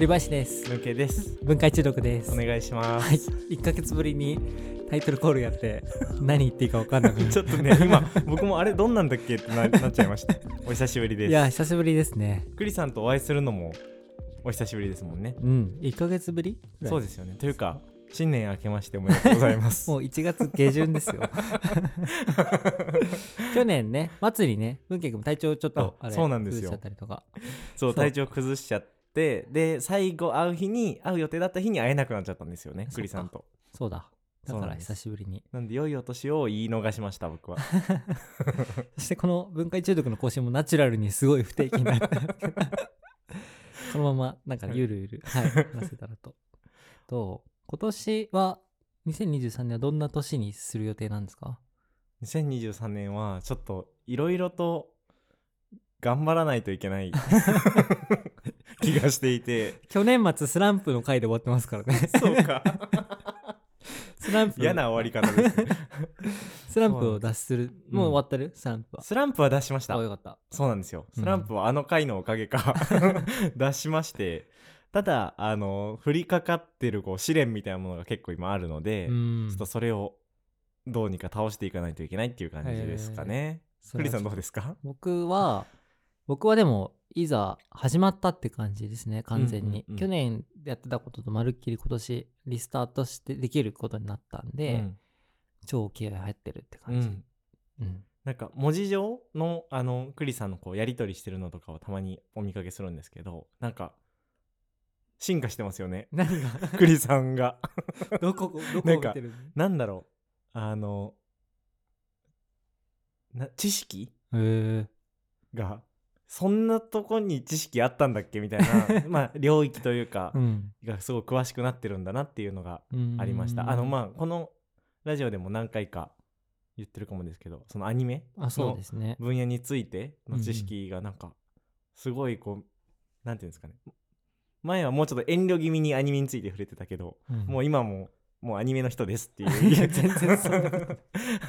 栗林です。抜けです。文化中毒です。お願いします、はい。1ヶ月ぶりにタイトルコールやって 何言っていいか分かんなくなちょっとね今僕もあれどんなんだっけってななっちゃいました。お久しぶりです。いや久しぶりですね。栗さんとお会いするのもお久しぶりですもんね。うん。1ヶ月ぶり？そうですよね。というか新年明けましておめでとうございます。もう1月下旬ですよ。去年ね末にね文慶君も体調ちょっとああれそうなんですよ。崩しちゃったりとか。そうそう。体調崩しちゃってで最後会う日に会う予定だった日に会えなくなっちゃったんですよね栗さんと。そうだ。だから久しぶりに。なんで良いお年を言い逃しました僕は。そしてこの文化中毒の更新もナチュラルにすごい不定期になって。ますけどこのままなんかゆるゆる、はい、話せたらと。と、今年は、2023年はどんな年にする予定なんですか？2023年はちょっといろいろと頑張らないといけない 気がしていて。去年末スランプの回で終わってますからね。そうか。スランプ。嫌な終わり方ですね。スランプを脱出する。うんもう終わってるスランプは。スランプは出しました。あ、よかった。そうなんですよ。うん。スランプはあの回のおかげか。出しまして。ただあの降りかかってるこう試練みたいなものが結構今あるので、うん。ちょっとそれをどうにか倒していかないといけないっていう感じですかね。それは栗さんどうですか？僕は僕はでもいざ始まったって感じですね完全に、うんうん。うん去年やってたこととまるっきり今年リスタートしてできることになったんで、うん。超気合入ってるってう感じ、ん。うん。なんか文字上のあの栗さんのこうやり取りしてるのとかをたまにお見かけするんですけどなんか進化してますよね。何が栗さんが。どこどこなんかを見てるなんだろう。あのな知識がそんなとこに知識あったんだっけ？みたいな まあ領域というかがすごい詳しくなってるんだなっていうのがうん。ありました。あのまあこのラジオでも何回か言ってるかもですけどそのアニメあそうですね。分野についての知識がなんかすごいこうなんていうんですかね。前はもうちょっと遠慮気味にアニメについて触れてたけど、うん。もう今ももうアニメの人ですっていう。いや全然そんなこと。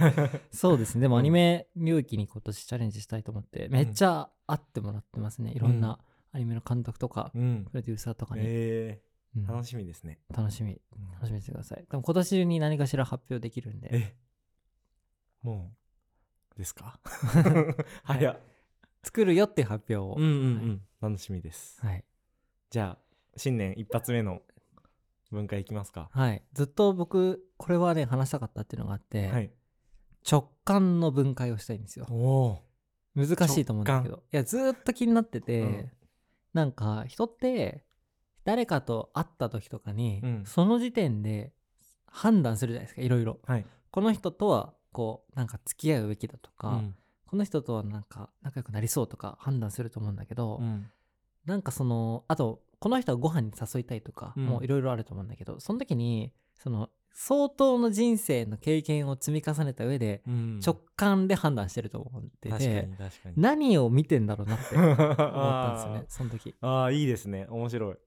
そうですね。でもうん。アニメ領域に今年チャレンジしたいと思ってめっちゃ会ってもらってますね。いろんなアニメの監督とかうん。プロデューサーとかに、え。うん。ー、楽しみですね、楽しみ。楽しみにしてください。でも今年中に何かしら発表できるんで。えもうですか？早っ。作るよって発表を、うんうんうん。楽しみです。はい、じゃあ新年一発目の文化いきますか。はい、ずっと僕これはね話したかったっていうのがあって、はい。直感の分解をしたいんですよ。難しいと思うんだけど。いやずーっと気になってて、うん。なんか人って誰かと会った時とかに、うん。その時点で判断するじゃないですかいろいろ。はい。この人とはこうなんか付き合うべきだとか、うん。この人とはなんか仲良くなりそうとか判断すると思うんだけど、うん。なんかそのあとこの人はご飯に誘いたいとか、うん。もういろいろあると思うんだけどその時にその相当の人生の経験を積み重ねた上でうん。直感で判断してると思ってて、何を見てんだろうなって 思ったんですよあねその時。ーあーいいですね。面白い。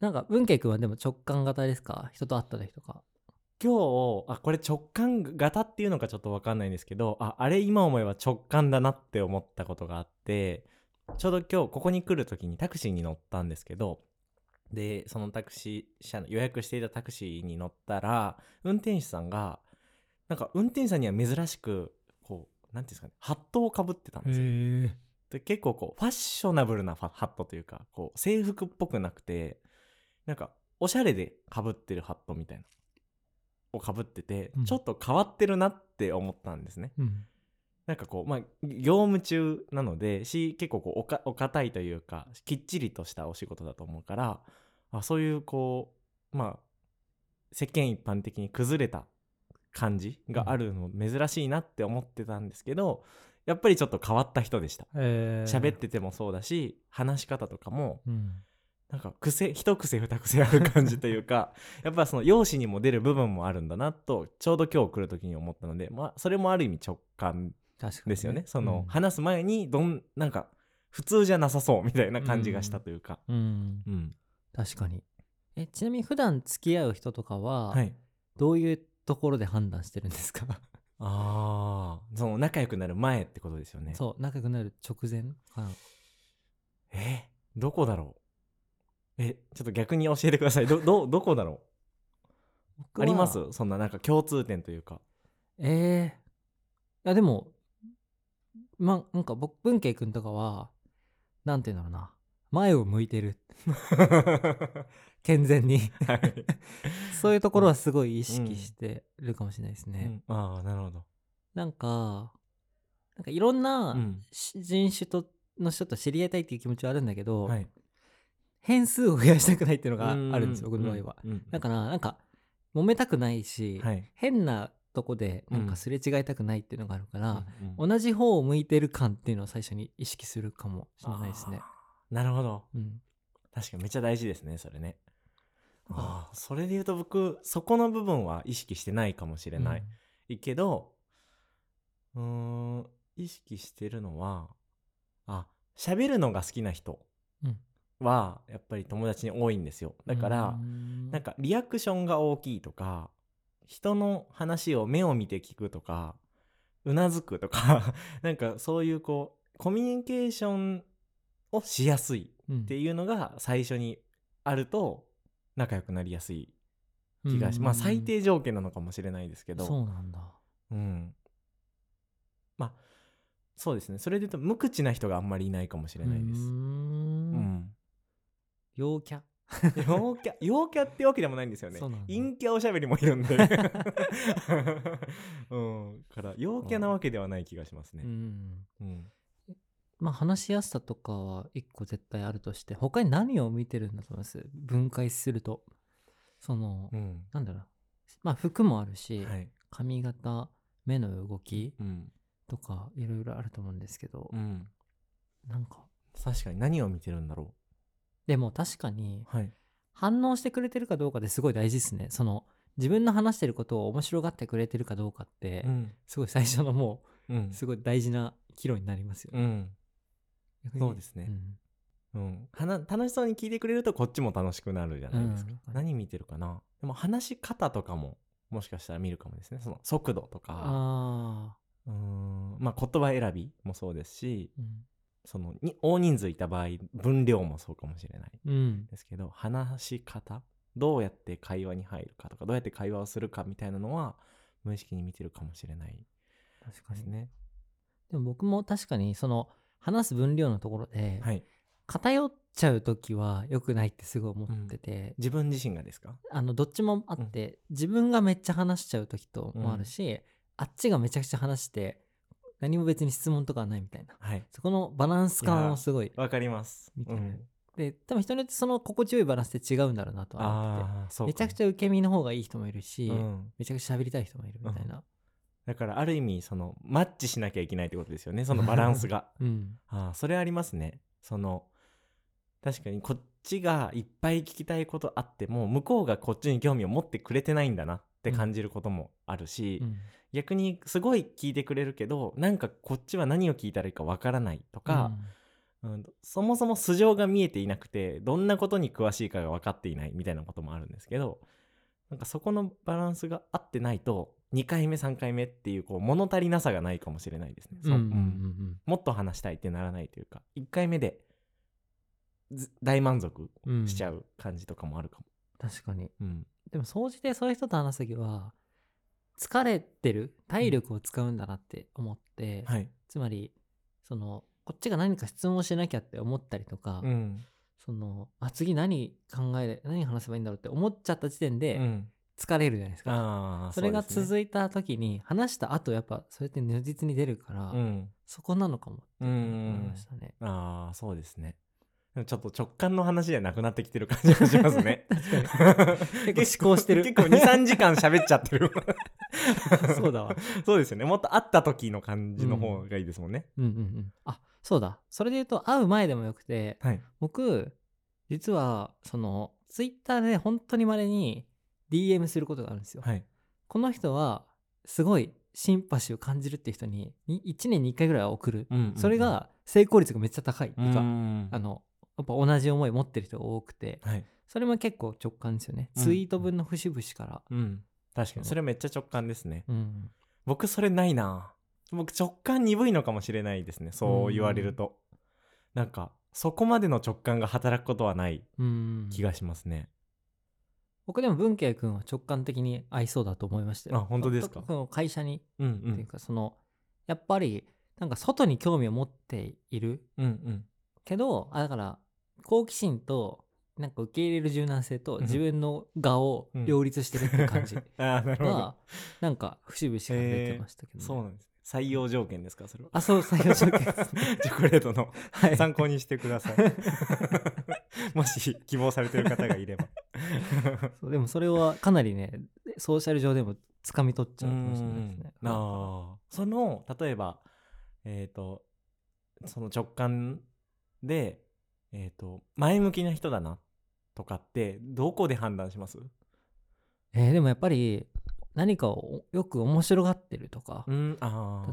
なんか文慶君はでも直感型ですか？人と会った時とか。今日あこれ直感型っていうのかちょっと分かんないんですけどああれ今思えば直感だなって思ったことがあってちょうど今日ここに来る時にタクシーに乗ったんですけどでそのタクシー車の予約していたタクシーに乗ったら運転手さんがなんか運転手さんには珍しくこうなんていうんですかねハットをかぶってたんですよ。えで結構こうファッショナブルなファハットというかこう制服っぽくなくてなんかおしゃれでかぶってるハットみたいなをかぶってて、うん。ちょっと変わってるなって思ったんですね。うんなんかこうまあ業務中なのでし結構こうおかお堅いというかきっちりとしたお仕事だと思うからあそういうこうまあ世間一般的に崩れた感じがあるの珍しいなって思ってたんですけど、やっぱりちょっと変わった人でした。えー。喋っててもそうだし話し方とかもうん。なんか癖一癖二癖ある感じというか やっぱその容姿にも出る部分もあるんだなとちょうど今日来る時に思ったのでまあそれもある意味直感確かにですよね。その、うん。話す前にどんなんか普通じゃなさそうみたいな感じがしたというか、うん。うん。確かに。えちなみに普段付き合う人とかは、はい。どういうところで判断してるんですか？ああその仲良くなる前ってことですよね。そう仲良くなる直前かな。え？どこだろえちょっと逆に教えてください。ど どどこだろう？僕はあります？そんななんか共通点というか。ええいやでもまなんか僕文慶君とかはなんて言うんだろうな。前を向いてる。健全に。はい、そういうところはすごい意識してるかもしれないですね、うん。ああなるほど。なんかなんかいろんな人種との人と知り合いたいっていう気持ちはあるんだけど、はい。変数を増やしたくないっていうのがあるんですよう僕の場合は、うんうん。だからなんか揉めたくないし、はい。変なとこでなん。うんかすれ違いたくないっていうのがあるから、うんうん。同じ方を向いてる感っていうのを最初に意識するかもしれないですね。なるほど。うん、確かにめっちゃ大事ですねそれね。あああそれで言うと僕そこの部分は意識してないかもしれない、いいけどうーん意識してるのはあ喋るのが好きな人うん。はやっぱり友達に多いんですよ。だから、うん。なんかリアクションが大きいとか人の話を目を見て聞くとかうなずくとか なんかそういうこうコミュニケーションをしやすいうん。っていうのが最初にあると仲良くなりやすい気がし、まあ最低条件なのかもしれないですけど。そうなんだ。うん。まあそうですね。それで言うと無口な人があんまりいないかもしれないです。うん。陽キャ？陽キャ陽キャってわけでもないんですよね。陰キャおしゃべりもいるんで。うん。から陽キャなわけではない気がしますね。うん。うん。まあ話しやすさとかは一個絶対あるとして他に何を見てるんだと思います？分解すると。その、うん。なんだろう。まあ服もあるし、はい。髪型目の動きうん。とかいろいろあると思うんですけど、うん。なんか。確かに何を見てるんだろでも確かにうはい。反応してくれてるかどうかですごい大事ですね。その自分の話してることを面白がってくれてるかどうかって、うん。すごい最初のもうん。うすごい大事な岐路になりますよね、うん。そうですね。うん、楽しそうに聞いてくれるとこっちも楽しくなるじゃないですか、うん。何見てるかな。でも話し方とかももしかしたら見るかもですね。その速度とか。あうーん。まあ言葉選びもそうですしあそのに大人数いた場合分量もそうかもしれないうん、うんですけど話し方どうやって会話に入るかとかどうやって会話をするかみたいなのは無意識に見てるかもしれない確かに。ですね。でも僕も確かにその話す分量のところではい。偏っちゃう時は良くないってすごい思ってて、自分自身がですか？あのどっちもあって、自分がめっちゃ話しちゃう時ともあるし、あっちがめちゃくちゃ話して何も別に質問とかはないみたいな。はい。そこのバランス感をすごいわかります。見てるうん、で多分人によってその心地よいバランスって違うんだろうなとは思ってめちゃくゃ、ちゃ受け身の方がいい人もいるし、うん、めちゃくちゃ喋りたい人もいるみたいな。だからある意味そのマッチしなきゃいけないってことですよね。そのバランスが。うん。ああそれありますね。その確かにこっちがいっぱい聞きたいことあっても向こうがこっちに興味を持ってくれてないんだな。って感じることもあるし、うん。逆にすごい聞いてくれるけどなんかこっちは何を聞いたらいいかわからないとか、うん。そもそも素性が見えていなくてどんなことに詳しいかが分かっていないみたいなこともあるんですけどなんかそこのバランスが合ってないと2回目3回目っていうこう物足りなさがないかもしれないですね。もっと話したいってならないというか1回目でず大満足うんうん。しちゃう感じとかもあるかも。確かに。うん。でも総じてそういう人と話す時は疲れてる体力を使うんだなって思って、はい、つまりそのこっちが何か質問をしなきゃって思ったりとか、うん。そのあ次何考えれ何話せばいいんだろうって思っちゃった時点うでん、疲れるじゃないですか、ああそれが続いた時に話した後やっぱそれって如実に出るから、うん。そこなのかもってうん思いましたね。ああそうですねちょっと直感の話じゃなくなってきてる感じがしますね。結構思考してる。結構23時間喋っちゃってる。そうだわ。そうですよね。もっと会った時の感じの方がいいですもんね、うんうんうん。あそうだ。それで言うと会う前でもよくてはい。僕実はそのツイッターで本当に稀に DM することがあるんですよ。はい。この人はすごいシンパシーを感じるって人に1年に1回ぐらいは送る、うんうんうん。それが成功率がめっちゃ高いってういうか、ん。あのやっぱ同じ思い持ってる人が多くてはい。それも結構直感ですよね、うん。ツイート分の節々から、うん。確かに。それめっちゃ直感ですね。うん。僕それないな。僕直感鈍いのかもしれないですね。そう言われると、なんかそこまでの直感が働くことはないうん。気がしますね。僕でも文慶君は直感的に合いそうだと思いましたよ。あ本当ですか？その会社に。うんう。っていうんかそのやっぱりなんか外に興味を持っているうんうん。けどあだから好奇心となんか受け入れる柔軟性とうん自分の我を両立してるって感じ ああ、なるほどが。なんか節々出てましたけど、ねそうなんです。採用条件ですか、それは？あそう採用条件ですねチョコレートのはい参考にしてください。もし希望されてる方がいれば。そうでもそれはかなりねソーシャル上でも掴み取っちゃうかもしれないですねうんああその例えばえっ、とその直感でえっ、と前向きな人だなとかってどこで判断します？えーでもやっぱり何かをよく面白がってるとか、うん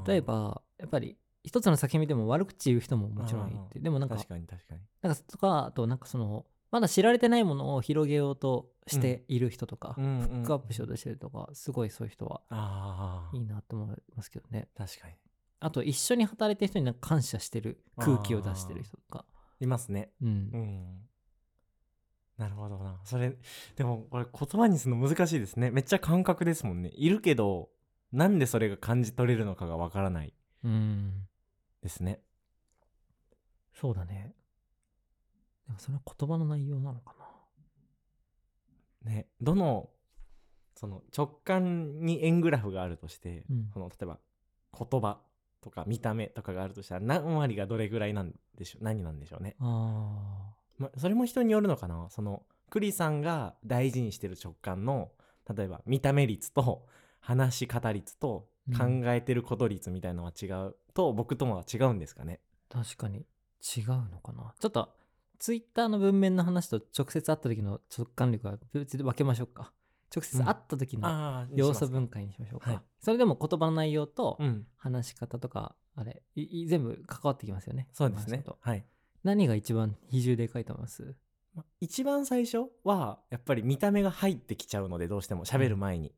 例えばやっぱり一つの作品見ても悪口言う人ももちろんいて。でもなんか確かに確かに。なんかとかあとなんかそのまだ知られてないものを広げようとしている人とか、うんフックアップしようとしてるとかすごいそういう人はああいいなと思いますけどね。確かにあと一緒に働いてる人になんか感謝してる空気を出してる人とか。いますね。うん。うん。なるほどな。それでもこれ言葉にするの難しいですね。めっちゃ感覚ですもんね。いるけどなんでそれが感じ取れるのかがわからない。うん。ですね。そうだね。でもそれは言葉の内容なのかな。ね。どのその直感に円グラフがあるとして、うん。その例えば言葉とか見た目とかがあるとしたら何割がどれぐらいなんでしょう何なんでしょうね、あま、それも人によるのかな？そのクリさんが大事にしてる直感の例えば見た目率と話し方率と考えてること率みたいのは違うと、僕ともは違うんですかね。ー確かに違うのかな？ちょっとツイッターの文面の話と直接会った時の直感力は別で分けましょうか直接会った時の要素分解にしましょうか、はい。それでも言葉の内容とうん。話し方とかあれ全部関わってきますよねそうですね。はい。何が一番比重でかいと思います？ま一番最初はやっぱり見た目が入ってきちゃうのでどうしても喋る前に、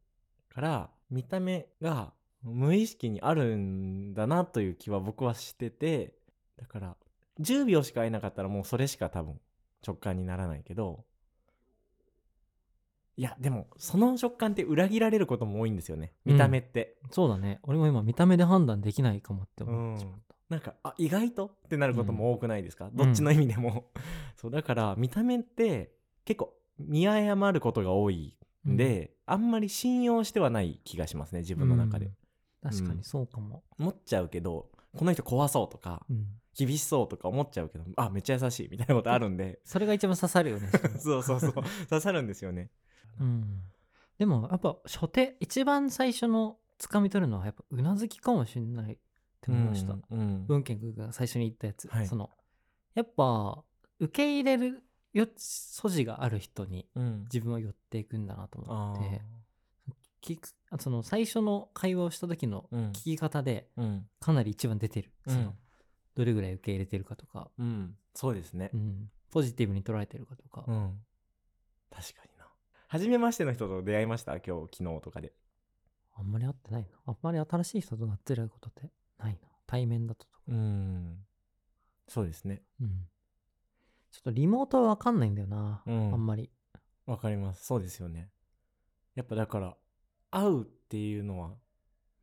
から見た目が無意識にあるんだなという気は僕はしててだから10秒しか会えなかったらもうそれしか多分直感にならないけどいやでもその直感って裏切られることも多いんですよね。見た目って、そうだね。俺も今見た目で判断できないかもって思っちまった、なんかあ意外とってなることも多くないですか、ん。どっちの意味でも。そうだから見た目って結構見誤ることが多いんで、あんまり信用してはない気がしますね自分の中で、うん。確かにそうかも、思っちゃうけどこの人怖そうとかうん。厳しそうとか思っちゃうけどあめっちゃ優しいみたいなことあるんで。それが一番刺さるよね。そうそうそう。刺さるんですよねうん、でもやっぱ初手一番最初の掴み取るのはやっぱうなずきかもしれないって思いました、うんうん。文献君が最初に言ったやつ、はい。そのやっぱ受け入れるよ素地がある人にうん。自分は寄っていくんだなと思あって。聞くあその最初の会話をした時の聞き方でうん。かなり一番出てる、うん。そのどれぐらい受け入れてるかとか、うん。そうですね。うん、ポジティブに捉えてるかとか、うん。確かに。な初めましての人と出会いました？今日昨日とかで。あんまり会ってないな。あんまり新しい人となってることってないな。対面だととか。うん。そうですね。うん。ちょっとリモートは分かんないんだよな、うん。あんまり。わかります。そうですよね。やっぱだから会うっていうのはうん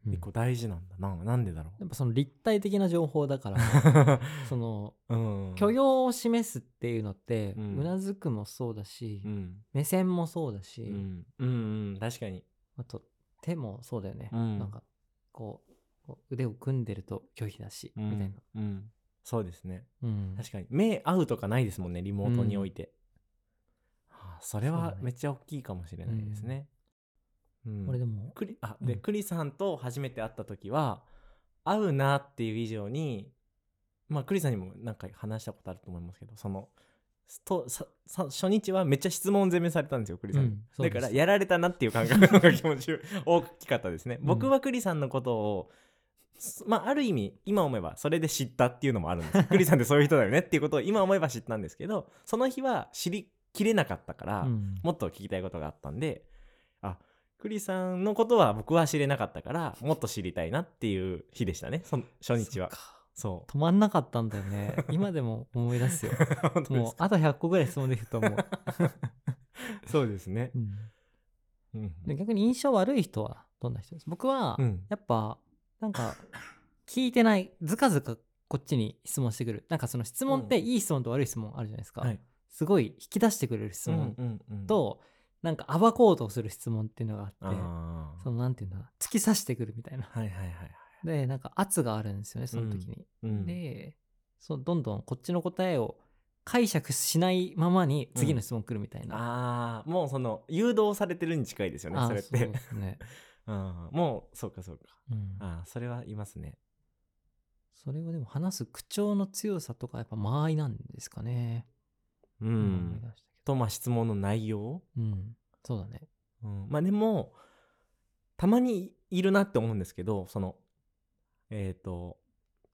結構大事なんだな、なんでだろやっぱその立体的な情報だから、う そのうん。許容を示すっていうのって、ううんなずくもそうだし、うん。目線もそうだし、うん。うんうん。確かに。あと手もそうだよね。うん。なんかこう腕を組んでると拒否だし、うん。みたいな。うん。そうですね。うん。確かに。目合うとかないですもんねリモートにおいて、はあそれはめっちゃ大きいかもしれないですねうん。これでも、クリあで、うん。クリさんと初めて会った時は会うなっていう以上にまあクリさんにもなんか話したことあると思いますけどそのとささ初日はめっちゃ質問攻めされたんですよクリさん。に、うんだからやられたなっていう感覚の気持ち 大きかったですね、うん。僕はクリさんのことをすまあある意味今思えばそれで知ったっていうのもあるんです。クリさんってそういう人だよねっていうことを今思えば知ったんですけどその日は知りきれなかったから、うん。もっと聞きたいことがあったんであクリさんのことは僕は知れなかったからもっと知りたいなっていう日でしたね。その初日は。そ止まんなかったんだよね。今でも思い出すよ。もうあと100個ぐらい質問できると思う、そうですね。うんうん。で逆に印象悪い人はどんな人です？僕は、うん。やっぱなんか聞いてないずかずかこっちに質問してくる。なんかその質問ってうん。いい質問と悪い質問あるじゃないですか、はい。すごい引き出してくれる質問うんうんうん。と、なんか暴こうとする質問っていうのがあってそのなんていうんだ突き刺してくるみたいな。はいはいはいはいでなんか圧があるんですよねその時に、うん。でそうどんどんこっちの答えを解釈しないままに次の質問来るみたいな、ああもうその誘導されてるに近いですよねあそれって。そうね、うん。もうそうかそうか。うん、ああそれはいますね。それをでも話す口調の強さとかやっぱ間合いなんですかね。うんとまあ質問の内容？ど。うん。そうだね。うん、まあでもたまにいるなって思うんですけどそのえっ、と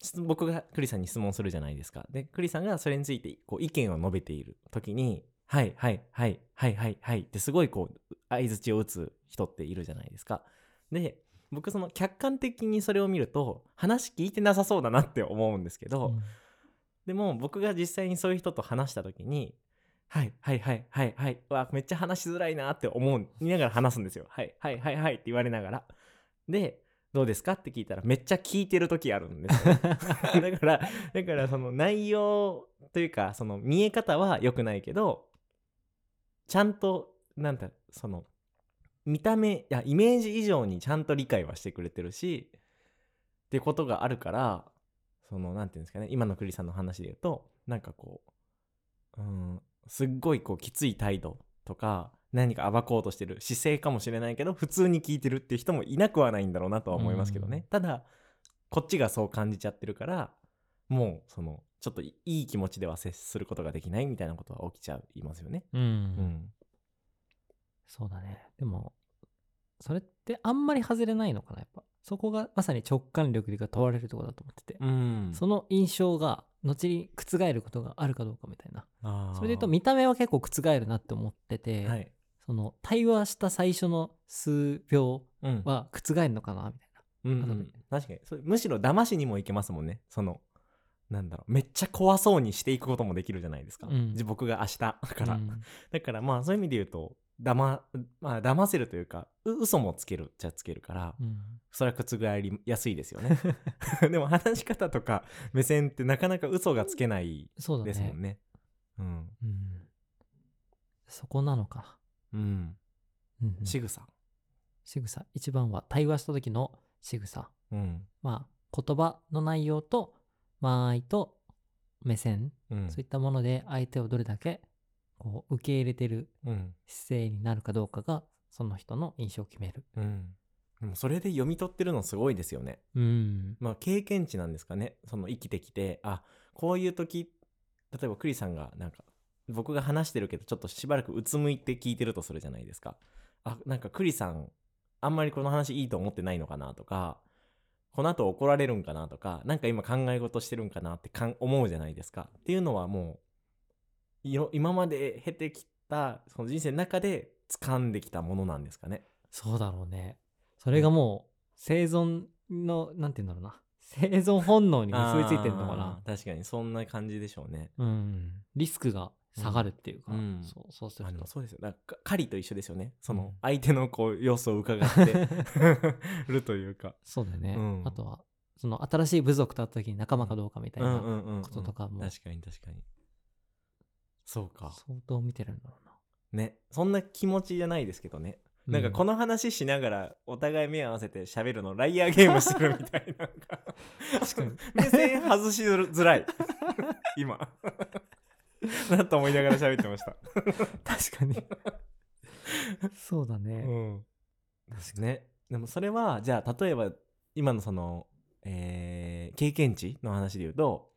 質僕がクリさんに質問するじゃないですかでクリさんがそれについてこう意見を述べている時に「はいはいはいはいはいはい」ってすごいこう相づちを打つ人っているじゃないですかで僕その客観的にそれを見ると話聞いてなさそうだなって思うんですけど、うんでも僕が実際にそういう人と話した時に「はいはいはいはいはい」うわめっちゃ話しづらいなって思う見ながら話すんですよ「はいはいはいはい」って言われながら。で「どうですか?」って聞いたらめっちゃ聞いてる時あるんですよ だからだからその内容というかその見え方は良くないけどちゃんとなんだその見た目いやイメージ以上にちゃんと理解はしてくれてるしってことがあるからそのなんていうんですかね今のクリさんの話で言うとなんかこううんすっごいこうきつい態度とか何か暴こうとしてる姿勢かもしれないけど普通に聞いてるっていう人もいなくはないんだろうなとは思いますけどね、うんただこっちがそう感じちゃってるからもうそのちょっといい気持ちでは接することができないみたいなことは起きちゃいますよね。うん。うん、そうだね。でも、それってあんまり外れないのかな、やっぱ。そこがまさに直感力が問われるところだと思ってて。うん、その印象が後に覆ることがあるかどうかみたいな。それで言うと見た目は結構覆るなって思ってて、はい、その対話した最初の数秒うん。は覆るのかなみたいな。うんうん。後で確かに。それむしろ騙しにもいけますもんね。そのなんだろう。めっちゃ怖そうにしていくこともできるじゃないですか、うん。じ僕が明日から、うん。だからまあそういう意味で言うとだま、まあ、騙せるというかう嘘もつけるっちゃつけるからうん。それは覆りやすいですよね。でも話し方とか目線ってなかなか嘘がつけない。ですもんね。うん。うん。そこなのか。うん。な。うんうん。仕草仕草。一番は対話した時の仕草。うん。まあ、言葉の内容と間合いと目線、うん。そういったもので相手をどれだけこう受け入れてるうん。姿勢になるかどうかがその人の印象を決める。うん。でもそれで読み取ってるのすごいですよね。うん。まあ経験値なんですかね。その生きてきてあこういう時例えばクリさんがなんか僕が話してるけどちょっとしばらくうつむいて聞いてるとするじゃないですか。あなんかクリさんあんまりこの話いいと思ってないのかなとかこの後怒られるんかなとかなんか今考え事してるんかなってかん思うじゃないですか。っていうのはもう今まで経てきたその人生の中で掴んできたものなんですかね。そうだろうね。それがもう生存の、なんて言うんだろうな。生存本能に結びついてるのかな。確かにそんな感じでしょうね。うん。リスクが下がるっていうか、うん。そうそうすると。そうですよ。だからか狩りと一緒ですよね。そうん。の相手のこう様子を伺って。るというか。そうだよね。うん。あとは、その新しい部族と会った時に仲間かどうかみたいなうんうんうんうん。こととかも。確かに確かにそうか。相当見てるんだろうな。ね。そんな気持ちじゃないですけどね。なんかこの話しながらお互い目合わせて喋るのライアーゲームしてるみたいな確かに。目線外しづらい。今。なと思いながら喋ってました。確かに。そうだね。うん。ですね。でもそれはじゃあ例えば今のその、えー経験値の話で言うと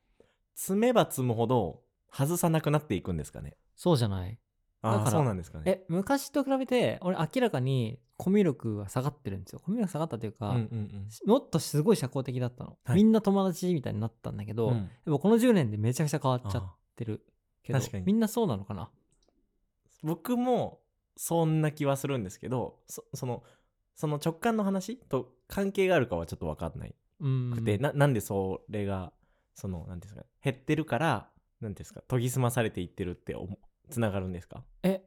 積めば積むほど外さなくなっていくんですかね。そうじゃない。ああそうなんですかね。え、昔と比べて、俺明らかにコミュ力が下がってるんですよ。コミュ力下がったというか、うんうんもっとすごい社交的だったの。はい。みんな友達みたいになったんだけど、うん。やっぱこの10年でめちゃくちゃ変わっちゃっあてるけど、確かに。みんなそうなのかな？僕もそんな気はするんですけどそそのその直感の話と関係があるかはちょっと分かんないうん。くて、ななんでそれがその何ですか減ってるから何ですか研ぎ澄まされていってるって思つながるんですか？え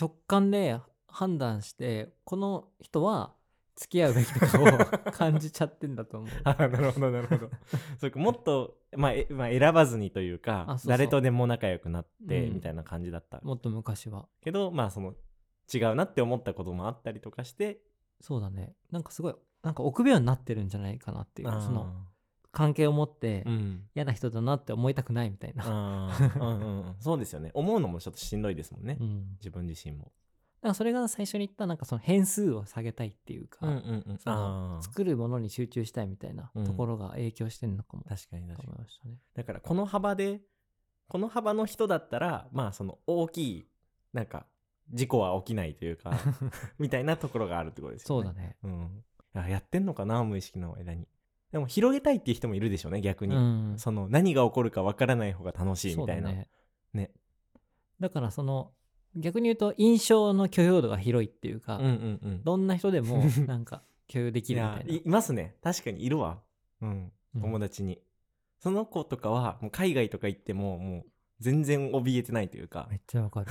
直感で判断してこの人は付き合うべきとかを 感じちゃってんだと思う。あなるほどなるほど。そうかもっと、まあえまあ、選ばずにというかあそうそう。誰とでも仲良くなってうん。みたいな感じだった、もっと昔は。けどまあその違うなって思ったこともあったりとかしてそうだね。なんかすごいなんか臆病になってるんじゃないかなっていうその関係を持って嫌な人だなって思いたくないみたいな、うんうんうん。そうですよね。思うのもちょっとしんどいですもんね、うん、自分自身も。だからそれが最初に言ったなんかその変数を下げたいっていうか、うんうんうん。作るものに集中したいみたいなうん。ところが影響してるのかも、確かに確かに。ね。だからこの幅でこの幅の人だったらまあその大きいなんか事故は起きないというか みたいなところがあるってことですよね。そうだね。うん、あやってんのかな無意識の間にでも広げたいっていう人もいるでしょうね逆に、うん、その何が起こるかわからない方が楽しいみたいな。ね。ね。だからその逆に言うと印象の許容度が広いっていうか、うんうんうん。どんな人でも なんか共有できいるみたいな。やいいますね。確かにいるわ。うん。うん。友達に、その子とかはもう海外とか行ってももう全然怯えてないというか。めっちゃわかる。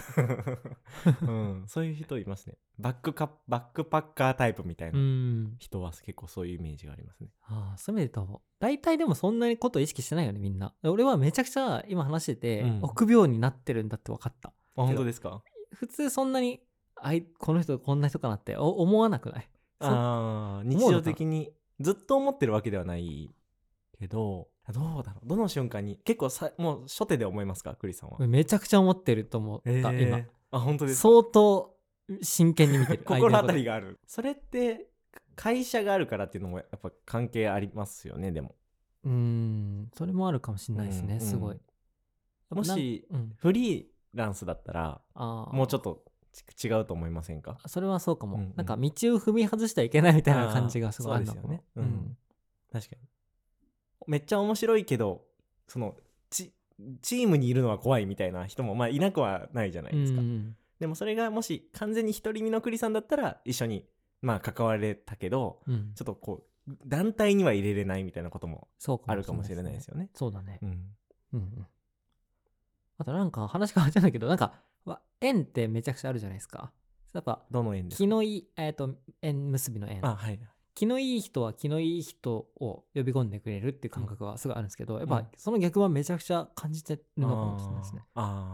うん、そういう人いますね。バックカバックパッカータイプみたいうな、ん。人は結構そういうイメージがありますね。ああ、そういう意味で言うと、大体でもそんなにこと意識してないよね、みんな。俺はめちゃくちゃ今話してて、うん。臆病になってるんだって分かった。あ本当ですか？普通そんなに、あい、この人こんな人かなってお思わなくない？そああ日常的にずっと思ってるわけではないけどどうだろう。どの瞬間に結構さもう初手で思いますか？クリスさんは、めちゃくちゃ思ってると思った、えー。今。あ本当ですか？相当真剣に見てる。心当たりが。がある。それって会社があるからっていうのもやっぱ関係ありますよねでも。うーん、それもあるかもしれないですね、うんすごい。もしうん、フリーランスだったらもうちょっとち違うと思いませんか？それはそうかも、うんうん。なんか道を踏み外してはいけないみたいな感じがすごいあるよね。ううんん。確かにめっちゃ面白いけどそのチチームにいるのは怖いみたいな人もまあいなくはないじゃないですか、うんでもそれがもし完全に独り身のクリさんだったら一緒にまあ関われたけどうん。ちょっとこう団体には入れれないみたいなこともあるかもしれないですよよね。そうだね。うん、うんうん。あとなんか話変わっちゃうんだけどなんかわ縁ってめちゃくちゃあるじゃないですか。やっぱどの縁です気のいいえっ、と縁結びの縁。あはい気のいい人は気のいい人を呼び込んでくれるっていう感覚はすごいあるんですけど、やっぱうんその逆はめちゃくちゃ感じてるのかもしれないですね。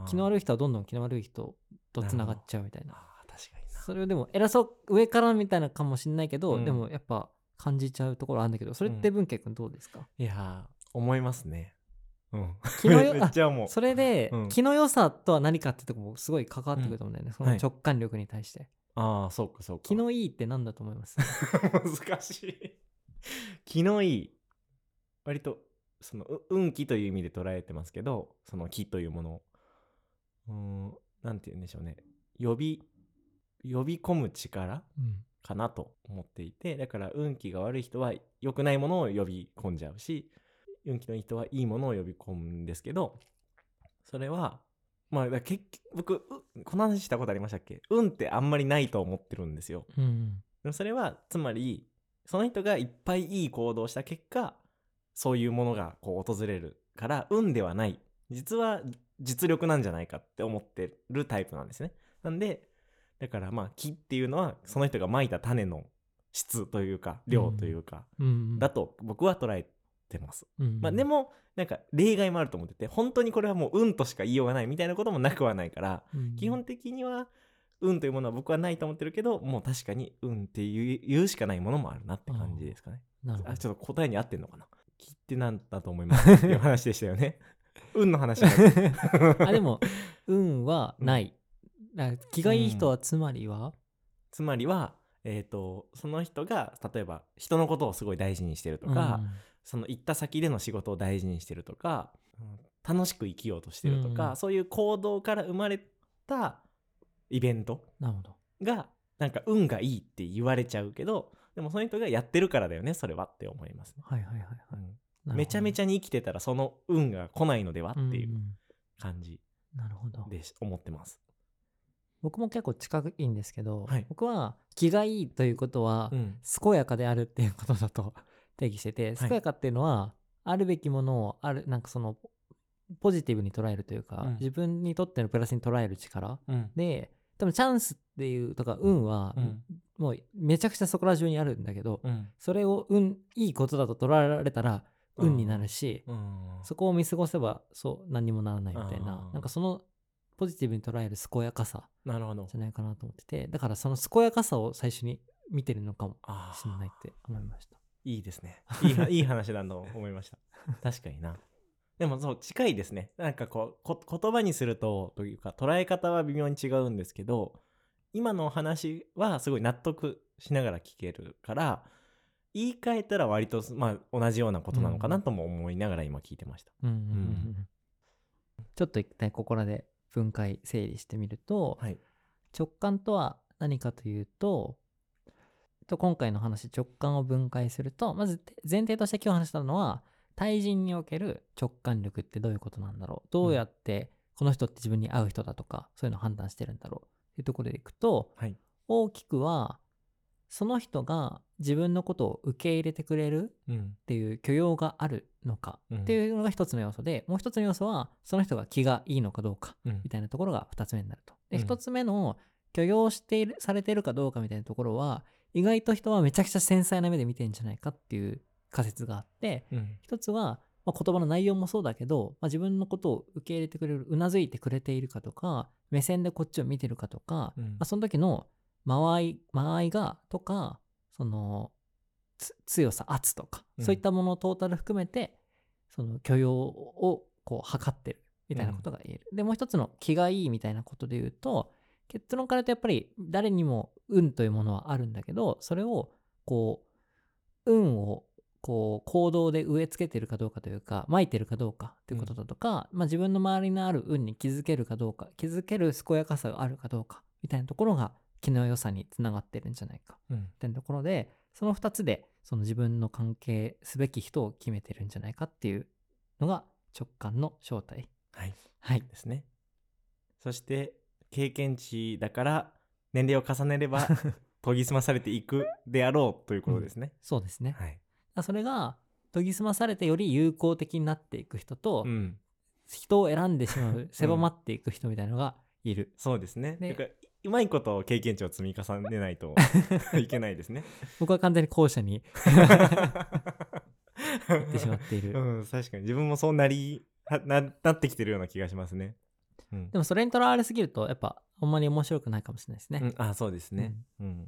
気の悪い人はどんどん気の悪い人とつながっちゃうみたいな。あー確かにな。それをでも偉そう上からみたいなかもしれないけど、うん。でもやっぱ感じちゃうところあるんだけどそれって文慶君どうですか、いやー思いますね。うん。気のよ それで、うん。気の良さとは何かってとこもすごい関わってくると思うんだよね、そのはい。直感力に対して、ああそうかそうか。気のいいって何だと思います？難しい。気のいい。割とそのう運気という意味で捉えてますけどその気というものをうーんなんて言うんでしょうね。呼び呼び込む力うん。かなと思っていてだから運気が悪い人は良くないものを呼び込んじゃうし運気のいい人はいいものを呼び込むんですけどそれはまあ結局僕うこの話したことありましたっけ？運ってあんまりないと思ってるんですよ。うんでもそれはつまりその人がいっぱいいい行動をした結果そういうものがこう訪れるから運ではない。実は実力なんじゃないかって思ってるタイプなんですね。なんでだからまあ木っていうのはその人がまいた種の質というか量というか、うん。だと僕は捉えてます、うんまあでもなんか例外もあると思ってて本当にこれはもう運としか言いようがないみたいなこともなくはないからうん基本的には運というものは僕はないと思ってるけどもう確かに運っていう言うしかないものもあるなって感じですかね。あちょっと答えに合ってんのかな？気ってなんだと思います？っていう話でしたよね。運 の話あでも運はない、だから気がいい人はつまりは、つまりはえっ、とその人が例えば人のことをすごい大事にしてるとか、その行った先での仕事を大事にしてるとか、うん楽しく生きようとしてるとか、うんそういう行動から生まれたイベントがなんか運がいいって言われちゃうけどでもその人がやってるからだよねそれはって思いますね、はいはいはいはい。うん。めちゃめちゃに生きてたらその運が来ないのではてっていう感じなるほど。でし思ってます、僕も結構近いんですけど、はい。僕は気がいいということは、うん。健やかであるっていうことだと定義しててい。健やかっていうのは、あるべきものをあるなんかそのポジティブに捉えるというか、うん。自分にとってのプラスに捉える力うん。で多分チャンスっていうとか運は、うん。もうめちゃくちゃそこら中にあるんだけど、うん。それを運いいことだと捉えられたらうん。運になるし、うん。そこを見過ごせばそう何にもならないみたいななんかそのポジティブに捉える健やかさなるほど。じゃないかなと思っててだからその健やかさを最初に見てるのかもあしれないって思いました。いいですね。いいはいい話だと思いました。確かにな。でもそう近いですね。なんかこうこ言葉にするとというか捉え方は微妙に違うんですけど今の話はすごい納得しながら聞けるから言い換えたら割とまあ同じようなことなのかなとも思いながら今聞いてました、うんうんうんうん。ちょっと一回ここらで分解整理してみると、はい。直感とは何かというとと今回の話直感を分解するとまず前提として今日話したのは対人における直感力ってどういうことなんだろう？どうやってこの人って自分に合う人だとかそういうのを判断してるんだろう？っていうところでいくとはい。大きくはその人が自分のことを受け入れてくれるうん。っていう許容があるのかうん。っていうのが一つの要素で、もう一つの要素はその人が気がいいのかどうかうん。みたいなところが二つ目になると。で、うん。一つ目の許容している、されているかどうかみたいなところは、意外と人はめちゃくちゃ繊細な目で見てんじゃないかっていう仮説があって、うん。一つは、まあ、言葉の内容もそうだけど、まあ、自分のことを受け入れてくれる、うなずいてくれているかとか、目線でこっちを見てるかとか、うん。まあ、その時の間合い、間合いが、とか、その、つ強さ、圧とか、うん。そういったものをトータル含めて、その許容をこう測ってるみたいなことが言える。で、もう一つの気がいいみたいなことで言うと、結論から言うとやっぱり誰にも運というものはあるんだけど、それをこう、運をこう行動で植え付けてるかどうかというか、撒いてるかどうかということだとか、まあ自分の周りにある運に気づけるかどうか、気づける健やかさがあるかどうかみたいなところが気の良さにつながってるんじゃないかうんみたいなところで、その2つでその自分の関係すべき人を決めてるんじゃないかっていうのが直感の正体。はいはい。ですねそして経験値だから年齢を重ねれば 研ぎ澄まされていくであろうということですね、そうですね。はい、それが研ぎ澄まされてより有効的になっていく人と、うん、人を選んでしまう、狭まっていく人みたいなのがいる。そうですね。うまいこと経験値を積み重ねないと いけないですね。僕は完全に後者に行ってしまっている。うん確かに。自分もそうなりはななってきてるような気がしますねうん。でもそれにとらわれすぎると、やっぱあんまり面白くないかもしれないですね。うん、あそうですね、うん。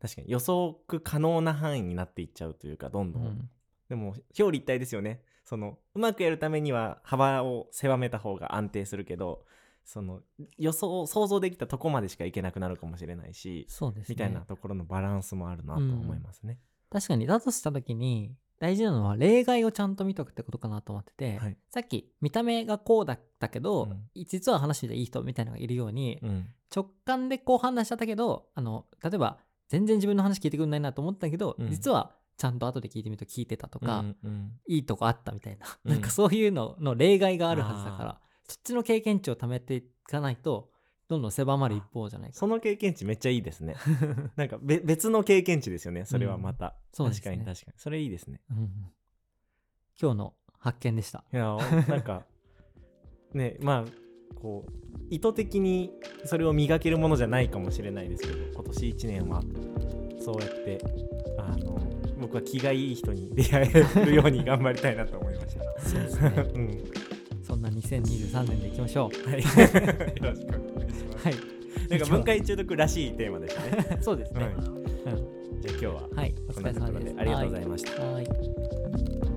確かに予測可能な範囲になっていっちゃうというかどんどん、うん。でも表裏一体ですよね。そのうまくやるためには幅を狭めた方が安定するけどその予想想像できたとこまでしかいけなくなるかもしれないし、そうですね。みたいなところのバランスもあるなと思いますね。確かにだとした時に大事なのは例外をちゃんと見とくってことかなと思ってて、はい。さっき見た目がこうだったけど、うん。実は話でいい人みたいなのがいるように、うん。直感でこう判断しちゃったけどあの例えば全然自分の話聞いてくんないなと思ったけど、うん。実はちゃんと後で聞いてみると聞いてたとか、うんうんいいとこあったみたいな、うん。なんかそういうのの例外があるはずだからあそっちの経験値を貯めていかないとどんどん狭まる一方じゃないかその経験値めっちゃいいですね。なんかべ別の経験値ですよね。それはまた。そうですね確かに確かに。それいいですね。うん今日の発見でしたいやなんか ねまあこう意図的にそれを磨けるものじゃないかもしれないですけど今年1年はそうやってあの僕は気がいい人に出会えるように頑張りたいなと思いました。そうですね うん2023年でいきましょうはい、よろしくお願い。します。はい。なんか文化中毒らしいテーマでしたね。そうですね、はい。じゃあ今日ははい。おこ疲れ様でんなところです。ありがとうございました。はい